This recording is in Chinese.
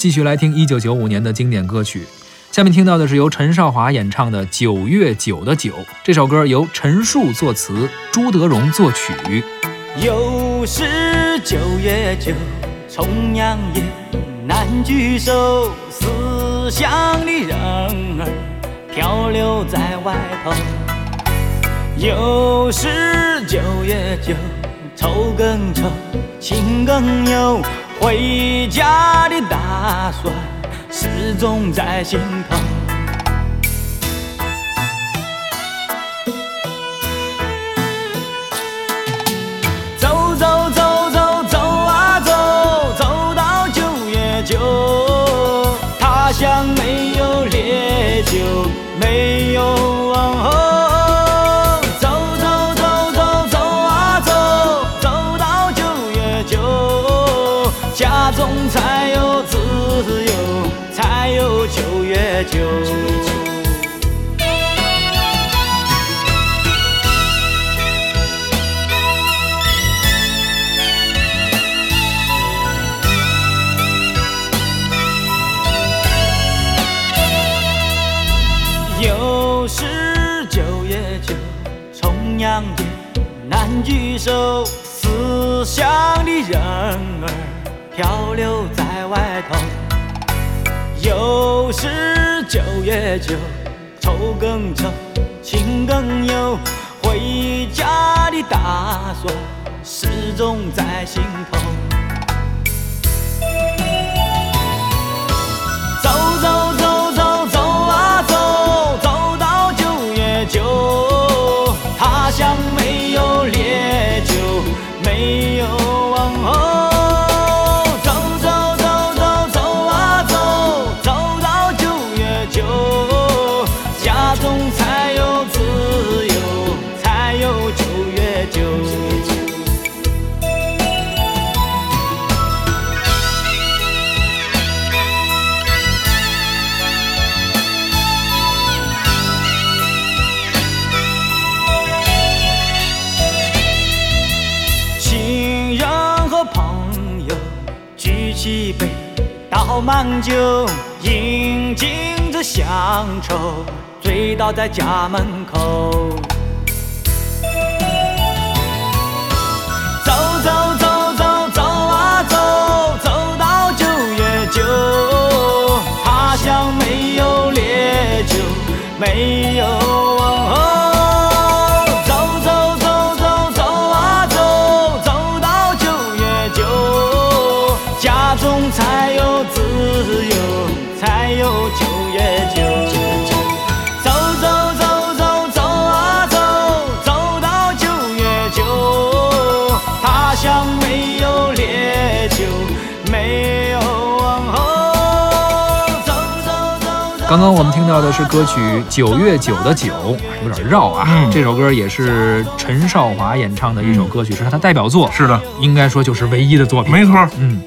继续来听一九九五年的经典歌曲。下面听到的是由陈少华演唱的《九月九的九》。这首歌由陈树作词，朱德荣作曲。又是九月九，重阳夜，难聚首，思乡的人儿漂流在外头。又是九月九，愁更愁，情更忧，回家的打算。始终在心头。走走走走走啊走，走到九月九，他乡没有烈酒，没有才有自由。才有九月九，又是九月九，重阳夜，难聚首，思乡的人儿漂流在外头。又是九月九，愁更愁，情更忧，回家的打算始终在心头。起杯，倒满酒，饮尽这乡愁，醉倒在家门口。走走走走走啊走，走到九月九，他乡没有烈酒，没有刚刚我们听到的是歌曲《九月九的九》，有点绕啊。这首歌也是陈少华演唱的一首歌曲，是他的代表作。是的，应该说就是唯一的作品。没错，嗯。